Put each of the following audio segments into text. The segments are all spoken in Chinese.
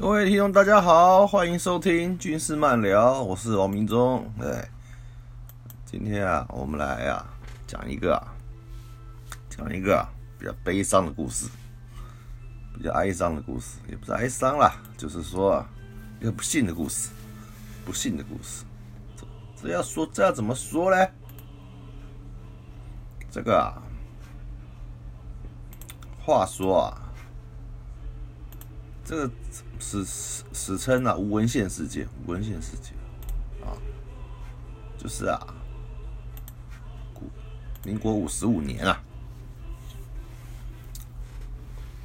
各位听众，大家好，欢迎收听军事漫聊，我是王明忠。哎，今天啊，我们来啊讲一个啊讲一个啊比较悲伤的故事，比较哀伤的故事，也不是哀伤啦，就是说啊一个不幸的故事，不幸的故事。这这要说这要怎么说呢？这个啊，话说啊，这个史史史称啊吴文献事件，吴文献事件啊，就是啊，古民国五十五年啊，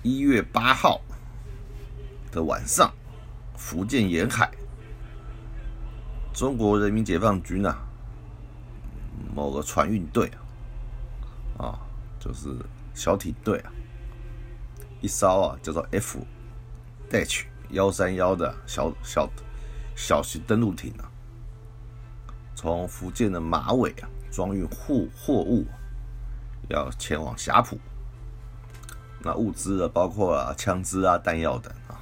一月八号的晚上，福建沿海，中国人民解放军啊，某个船运队啊，啊，就是小艇队啊，一艘啊叫做 F H 幺三幺的小小小型登陆艇啊，从福建的马尾啊装运货货物，要前往霞浦。那物资啊，包括啊枪支啊、弹药等啊。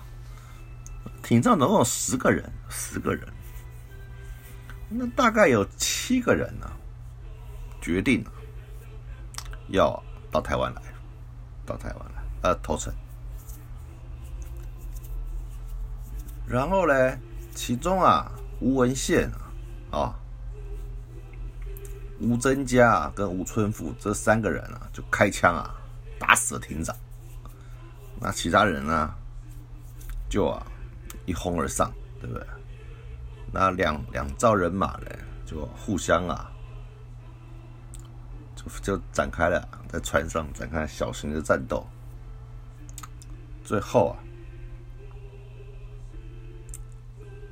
艇上总共十个人，十个人。那大概有七个人呢，决定了要到台湾来，到台湾来，呃，投诚。然后呢，其中啊，吴文宪啊，啊，吴增嘉跟吴春富这三个人啊，就开枪啊，打死了艇长。那其他人呢，就啊，一哄而上，对不对？那两两兆人马呢，就互相啊，就就展开了在船上展开小型的战斗。最后啊。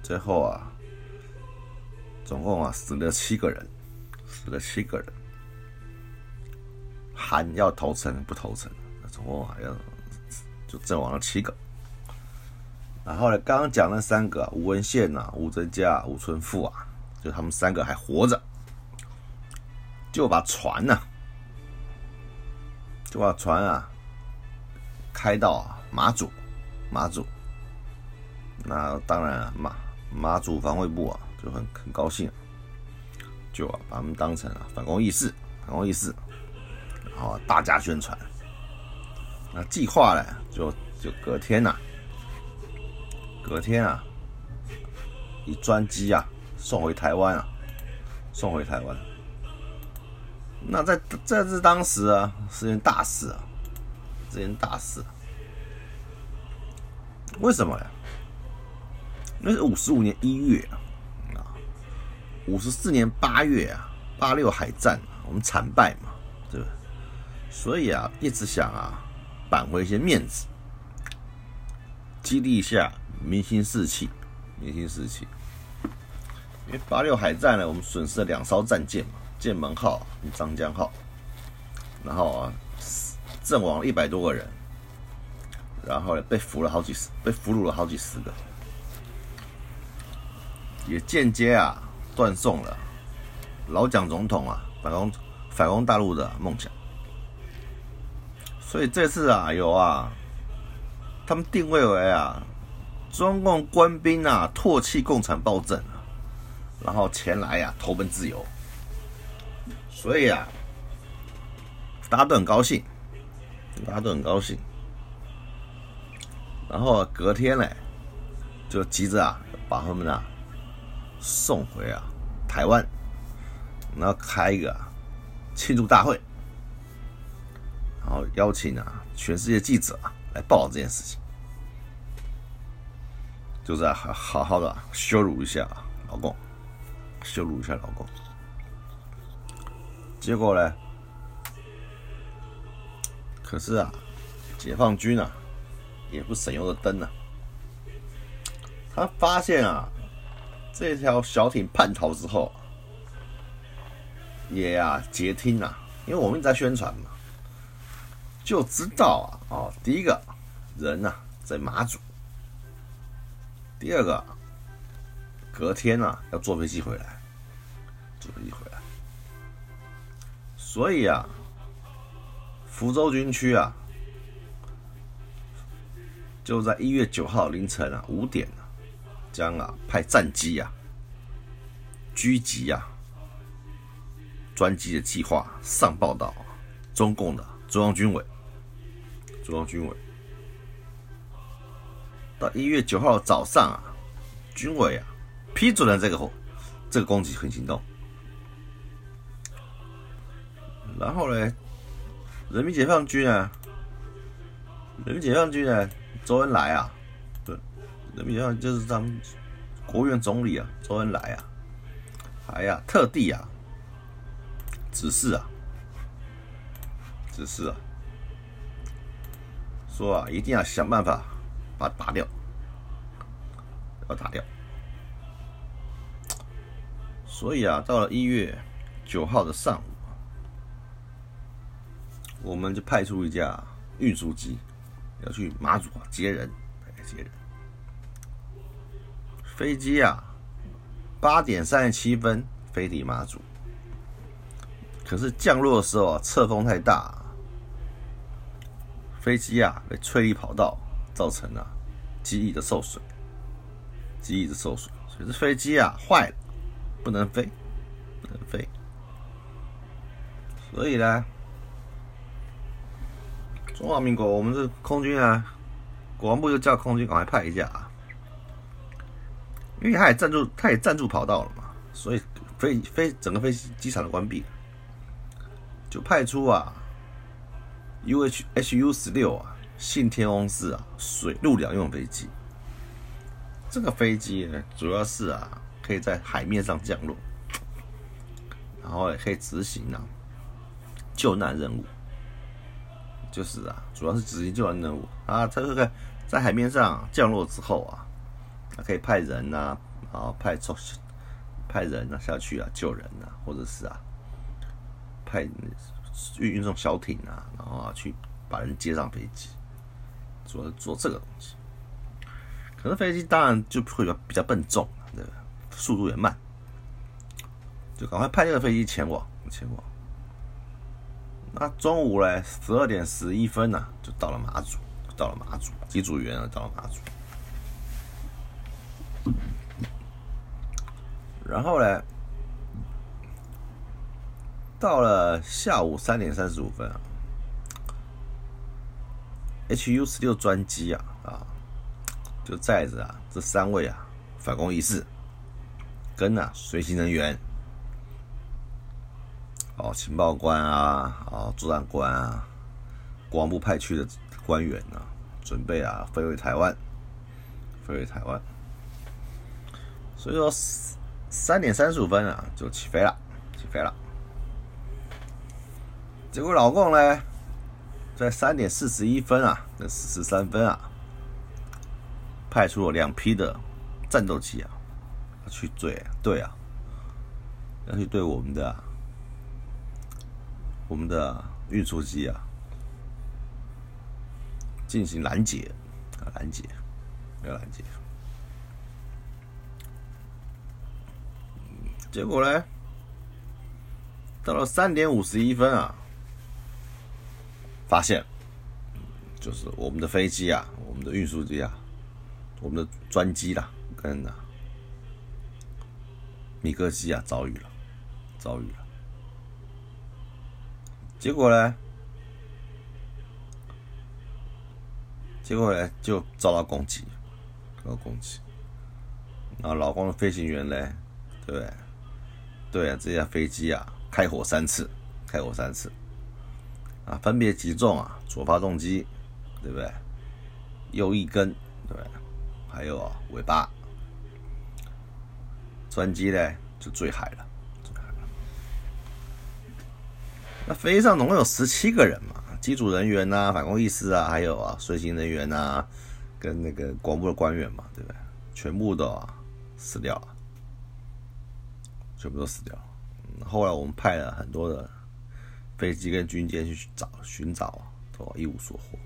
最后啊，总共啊死了七个人，死了七个人，含要投诚不投诚，总共啊要就阵亡了七个。然后呢，刚刚讲那三个吴文宪呐、吴增嘉、吴春富啊，就他们三个还活着，就把船呢，就把船啊开到马祖，马祖。那当然啊，马。马祖防卫部啊，就很很高兴，就啊把他们当成啊反攻义士，反攻义士，然后大加宣传。那计划呢，就就隔天呐，隔天啊，以专机啊送回台湾啊，送回台湾。那在在这当时啊，是件大事啊，是件大事。为什么呀？那是五十五年一月啊，五十四年八月啊，八六海战我们惨败嘛，对吧？所以啊，一直想啊，扳回一些面子，激励一下民心士气，民心士气。因为八六海战呢，我们损失了两艘战舰嘛，剑门号、张江号，然后啊，阵亡一百多个人，然后呢，被俘了好几十，被俘虏了好几十个。也间接啊断送了老蒋总统啊反攻反攻大陆的梦想，所以这次啊有啊，他们定位为啊中共官兵啊唾弃共产暴政，然后前来啊投奔自由，所以啊大家都很高兴，大家都很高兴，然后隔天呢就急着啊把他们啊。送回啊，台湾，然后开一个庆祝大会，然后邀请啊全世界记者啊来报道这件事情，就是好好好的羞辱一下老公，羞辱一下老公。结果呢，可是啊，解放军啊也不省油的灯啊，他发现啊。这条小艇叛逃之后，也啊接听啊，因为我们一直在宣传嘛，就知道啊哦，第一个人呐在马祖，第二个隔天啊要坐飞机回来，坐飞机回来，所以啊，福州军区啊，就在一月九号凌晨啊五点，将啊派战机啊狙击啊专机的计划上报到中共的中央军委。中央军委到一月九号早上啊，军委啊批准了这个这个攻击行动。然后呢，人民解放军啊，人民解放军呢，周恩来啊，人民解放就是咱们国务院总理啊，周恩来啊，还呀特地啊指示啊，指示啊，说啊一定要想办法把它打掉，要打掉。所以啊，到了一月九号的上午。我们就派出一架运输机，要去马祖啊接人，接人。飞机啊，八点三十七分飞抵马祖，可是降落的时候啊，侧风太大，飞机啊被吹离跑道，造成了机翼的受损，机翼的受损，所以这飞机啊坏了，不能飞，不能飞，所以呢。中华民国，我们是空军啊，国防部就叫空军赶快派一架啊，因为他也占住，他也占住跑道了嘛，所以飞飞整个飞机场都关闭了，就派出啊，U H H U 十六啊，信天翁四啊，水陆两用飞机。这个飞机呢，主要是啊，可以在海面上降落，然后也可以执行啊救难任务。就是啊，主要是执行救援任务啊。它这个在海面上降落之后啊，可以派人呐，然后派出派人呐下去啊救人呐，或者是啊派运运送小艇啊，然后啊去把人接上飞机，主要做这个东西。可是飞机当然就会比较笨重，对吧？速度也慢，就赶快派这个飞机前往前往。那中午嘞，十二点十一分呢，就到了马祖，到了马祖，机组员啊，到了马祖。然后呢，到了下午三点三十五分啊，HU 十六专机啊啊，就载着啊这三位啊反攻仪式，跟啊随行人员。哦，情报官啊，哦，作战官啊，国防部派去的官员啊，准备啊飞回台湾，飞回台湾。所以说三点三十五分啊就起飞了，起飞了。结果老共呢，在三点四十一分啊，那四十三分啊，派出了两批的战斗机啊，去追，对啊，要去对我们的。我们的运输机啊，进行拦截啊，拦截，要拦截。结果呢，到了三点五十一分啊，发现就是我们的飞机啊，我们的运输机啊，我们的专机啦，跟啊米格机啊遭遇了，遭遇了。结果呢？结果呢，就遭到攻击，遭到攻击。然后老公的飞行员呢，对不对？对啊，这架飞机啊，开火三次，开火三次，啊，分别击中啊左发动机，对不对？右翼根，对对？还有啊尾巴，专机呢就坠海了。那飞机上总共有十七个人嘛，机组人员呐、反攻意识啊，还有啊随行人员呐，跟那个广播的官员嘛，对不对？全部都死掉了，全部都死掉。后来我们派了很多的飞机跟军舰去找寻找，都一无所获，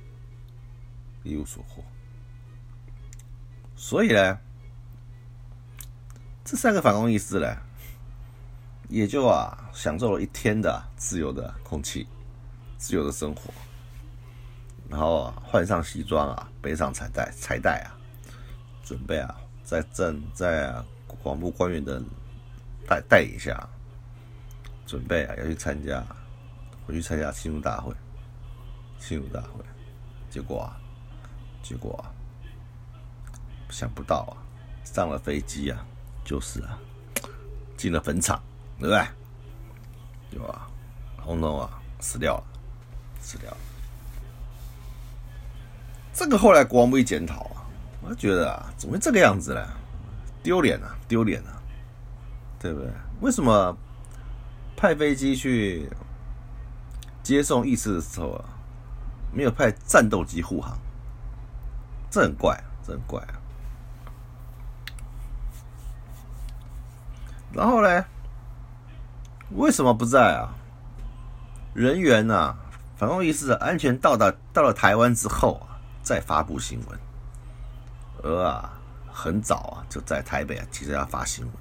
一无所获。所以呢，这三个反攻意识呢。也就啊，享受了一天的自由的空气，自由的生活。然后啊换上西装啊，背上彩带彩带啊，准备啊在正在啊广播官员的带带一下，准备啊要去参加回去参加庆祝大会，庆祝大会，结果啊结果啊想不到啊上了飞机啊就是啊进了坟场，对不对？有啊，红头啊死掉了，死掉了。这个后来国王部一检讨啊，我就觉得啊，怎么会这个样子呢？丢脸啊，丢脸啊，对不对？为什么派飞机去接送义士的时候啊，没有派战斗机护航？这很怪，这很怪啊。然后呢，为什么不在啊？人员呐，反共义士安全到达到了台湾之后啊。再发布新闻，而啊，很早啊，就在台北啊，急着要发新闻，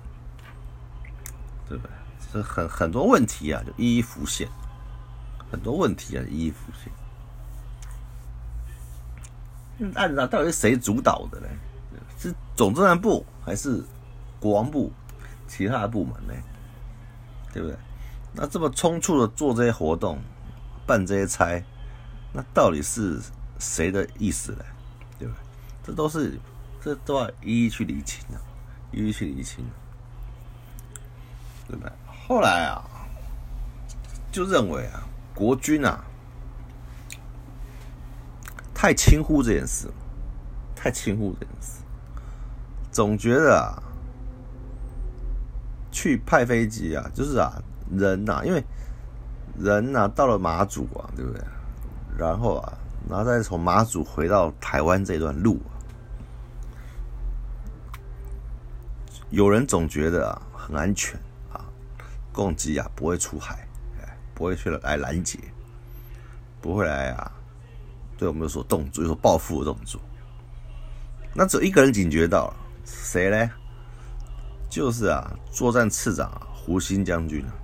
对不对？这很很多问题啊，就一一浮现，很多问题啊，一一浮现。按照到底是谁主导的呢？是总政治部还是国防部其他的部门呢？对不对？那这么匆促的做这些活动，办这些差，那到底是？谁的意思呢？对不对？这都是，这都要一一去理清的，一一去理清，对不对？后来啊，就认为啊，国军啊，太轻忽这件事，太轻忽这件事，总觉得啊，去派飞机啊，就是啊，人呐，因为人呐，到了马祖啊，对不对？然后啊。然后再从马祖回到台湾这段路，有人总觉得啊很安全攻击啊不会出海，哎不会去来拦截，不会来啊对我们有所动作，有所报复的动作。那只有一个人警觉到了，谁呢？就是啊作战次长啊胡新将军啊。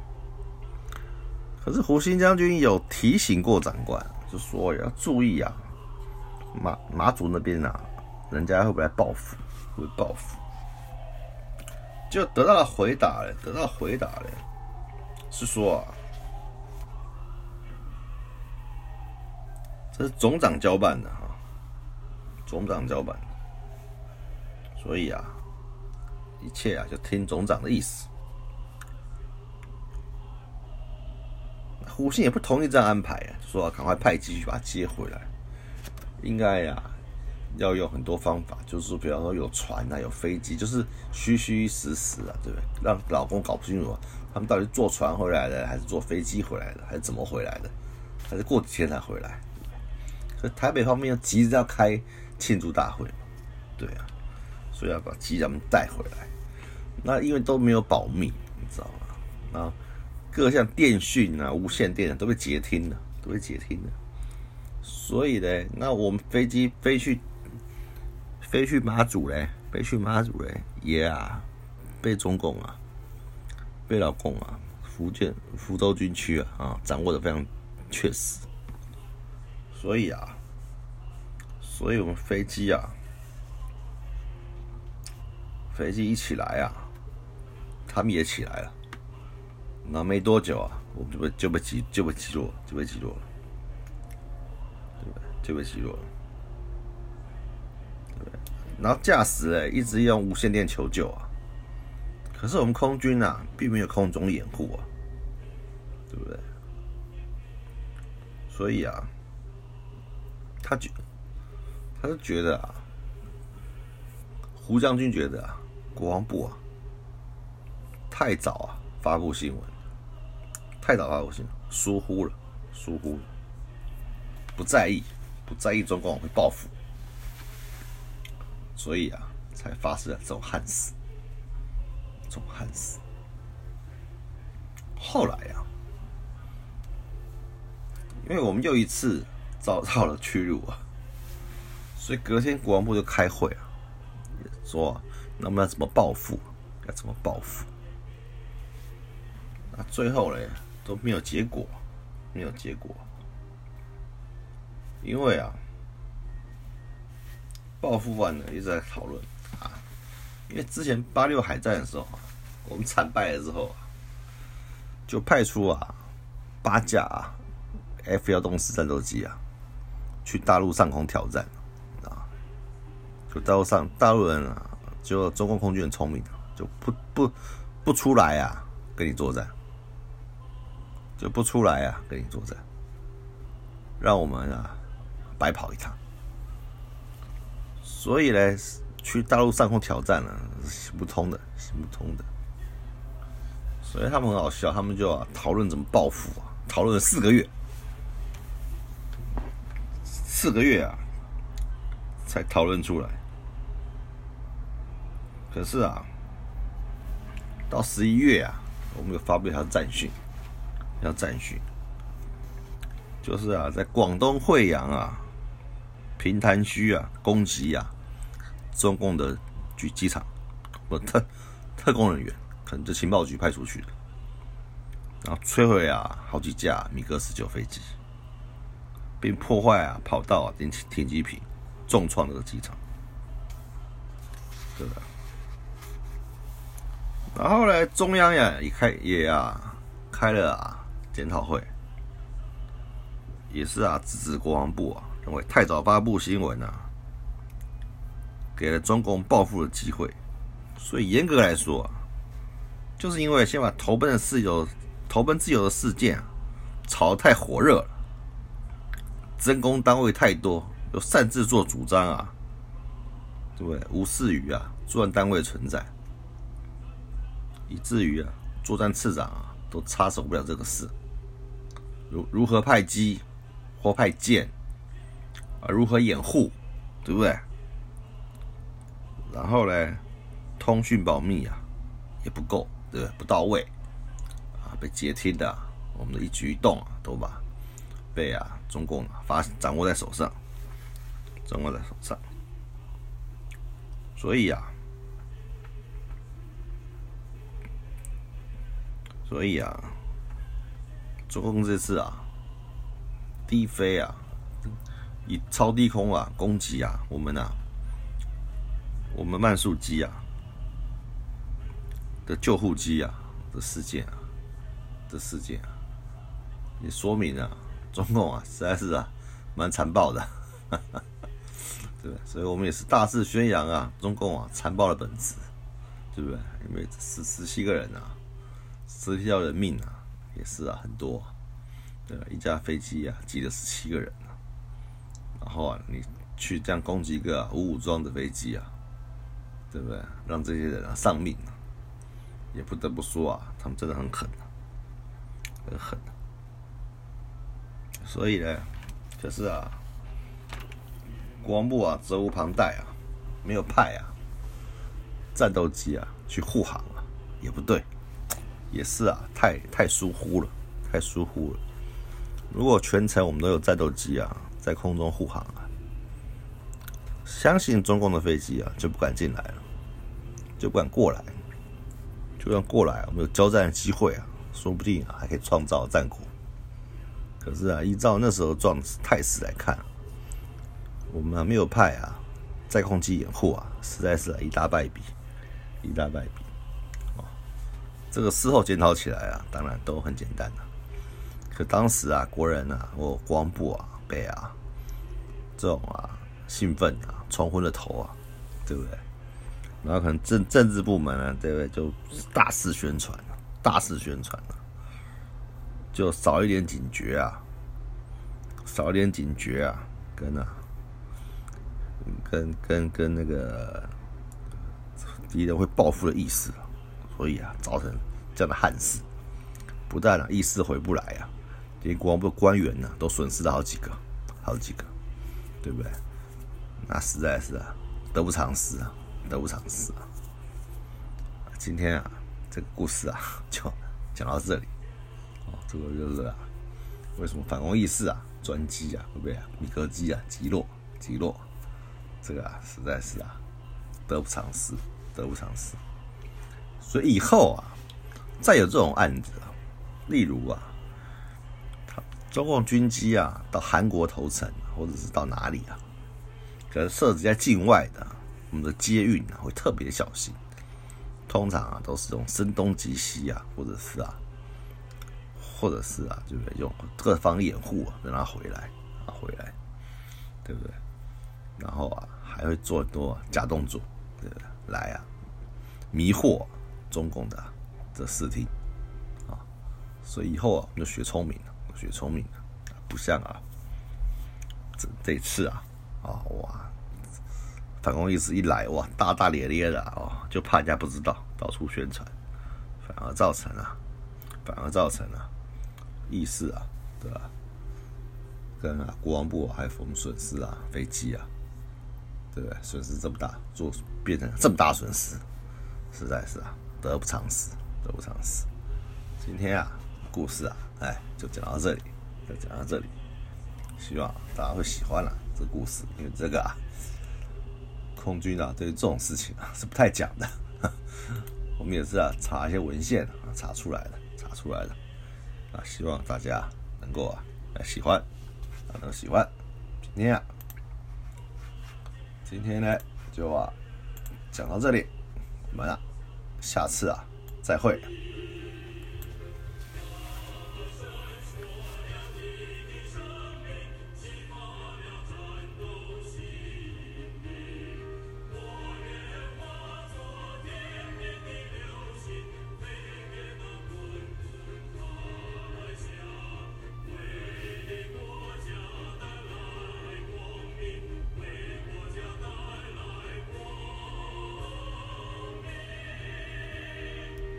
可是胡新将军有提醒过长官。就说要注意啊，马马祖那边啊，人家会不会来报复？会报复？就得到了回答了，得到回答了，是说啊，这是总长交办的哈，总长交办，所以啊，一切啊就听总长的意思。胡信也不同意这样安排啊，说赶快派机去把他接回来。应该呀，要用很多方法，就是说，比方说有船啊，有飞机，就是虚虚实实啊，对不对？让老公搞不清楚，他们到底坐船回来的，还是坐飞机回来的，还是怎么回来的，还是过几天才回来？所以台北方面又急着要开庆祝大会，对啊，所以要把机长们带回来。那因为都没有保密，你知道吗？那。各项电讯啊，无线电都被截听了，都被截听了。所以呢，那我们飞机飞去飞去马祖嘞，飞去马祖嘞，也啊被中共啊，被老共啊，福建福州军区啊啊掌握的非常确实。所以啊，所以我们飞机啊，飞机一起来啊，他们也起来了。那没多久啊，我们就被就被击就被击落，就被击落了，对不对？就被击落了，然后驾驶哎一直用无线电求救啊，可是我们空军啊并没有空中掩护啊，对不对？所以啊，他觉他就觉得啊，胡将军觉得啊，国防部啊太早啊发布新闻。太早发布新闻，疏忽了，疏忽了，不在意，不在意中共会报复，所以啊，才发生了这种憾事，总汉斯。后来呀，因为我们又一次遭到了屈辱啊，所以隔天国防部就开会啊，说那我们要怎么报复，要怎么报复。那最后嘞。都没有结果，没有结果。因为啊，报复完呢一直在讨论，因为之前八六海战的时候，我们惨败了之后，就派出啊八架啊 F 幺洞四战斗机啊，去大陆上空挑战啊，就大陆上大陆人啊，就中共空军很聪明，就不不不出来啊，跟你作战。就不出来啊，跟你作战，让我们啊白跑一趟。所以呢，去大陆上空挑战了是行不通的，行不通的。所以他们很好笑，他们就啊讨论怎么报复啊，讨论了四个月，四个月啊才讨论出来。可是啊，到十一月啊，我们又发布一条战讯。要战训，就是啊，在广东惠阳啊、平潭区啊攻击啊中共的局机场，不特特工人员，可能就情报局派出去的，然后摧毁啊好几架米格十九飞机，并破坏啊跑道啊停停机坪，重创这个机场，对吧？然后呢，中央呀也开也啊开了啊。检讨会也是啊，支持国防部啊，认为太早发布新闻啊，给了中共报复的机会，所以严格来说，就是因为先把投奔的自由、投奔自由的事件啊，炒得太火热了，真攻单位太多，又擅自做主张啊，对不对？无视于啊作战单位存在，以至于啊作战次长啊都插手不了这个事。如如何派机或派舰啊？如何掩护，对不对？然后呢，通讯保密啊，也不够，对不对？不到位啊，被接听的，我们的一举一动啊，都把被啊中共发掌握在手上，掌握在手上。所以啊，所以啊。中共这次啊，低飞啊，以超低空啊攻击啊，我们啊，我们慢速机啊的救护机啊的事件啊，的事件啊，也说明啊，中共啊实在是啊蛮残暴的，对所以我们也是大肆宣扬啊，中共啊残暴的本质，对不对？因为十十七个人啊，十七条人命啊。也是啊，很多，对吧？一架飞机啊，挤了十七个人啊。然后啊，你去这样攻击一个无武装的飞机啊，对不对？让这些人啊丧命啊，也不得不说啊，他们真的很狠啊，很狠。所以呢，就是啊，国防部啊责无旁贷啊，没有派啊战斗机啊去护航啊，也不对。也是啊，太太疏忽了，太疏忽了。如果全程我们都有战斗机啊，在空中护航啊，相信中共的飞机啊就不敢进来了，就不敢过来。就算过来，我们有交战的机会啊，说不定啊还可以创造战果。可是啊，依照那时候状态势来看，我们没有派啊在空机掩护啊，实在是一大败笔，一大败笔。这个事后检讨起来啊，当然都很简单的。可当时啊，国人啊，或国防部啊，被啊这种啊兴奋啊冲昏了头啊，对不对？然后可能政政治部门啊，对不对？就大肆宣传，大肆宣传了，就少一点警觉啊，少一点警觉啊，跟啊，跟跟跟那个敌人会报复的意思。所以啊，造成这样的憾事，不但啊意识回不来啊，连国防部官员呢都损失了好几个，好几个，对不对？那实在是啊，得不偿失啊，得不偿失啊。今天啊，这个故事啊，就讲到这里。哦，这个就是啊，为什么反攻意识啊，专机啊，会不会米格机啊击落击落？这个啊，实在是啊，得不偿失，得不偿失。所以以后啊，再有这种案子，例如啊，他中共军机啊，到韩国投诚，或者是到哪里啊？可是设置在境外的，我们的接运啊会特别小心。通常啊都是用声东击西啊，或者是啊，或者是啊，就是用各方掩护啊，让他回来啊，回来，对不对？然后啊，还会做很多假动作，对不对？来啊，迷惑中共的这视听啊，所以以后啊，我们就学聪明了，学聪明了，不像啊，这这次啊，啊哇！反攻意识一来哇，大大咧咧的哦，就怕人家不知道，到处宣传，反而造成了，反而造成了意识啊，对吧？跟啊国防部还逢损失啊，飞机啊，对不对？损失这么大，做变成这么大损失，实在是啊，得不偿失，得不偿失。今天啊，故事啊，哎，就讲到这里，就讲到这里，希望大家会喜欢了这故事，因为这个啊。空军啊，对于这种事情啊 是不太讲的。我们也是啊，查一些文献啊，查出来的，查出来的。啊，希望大家能够啊喜欢，啊能喜欢。今天啊，今天呢就啊讲到这里，我们啊下次啊再会。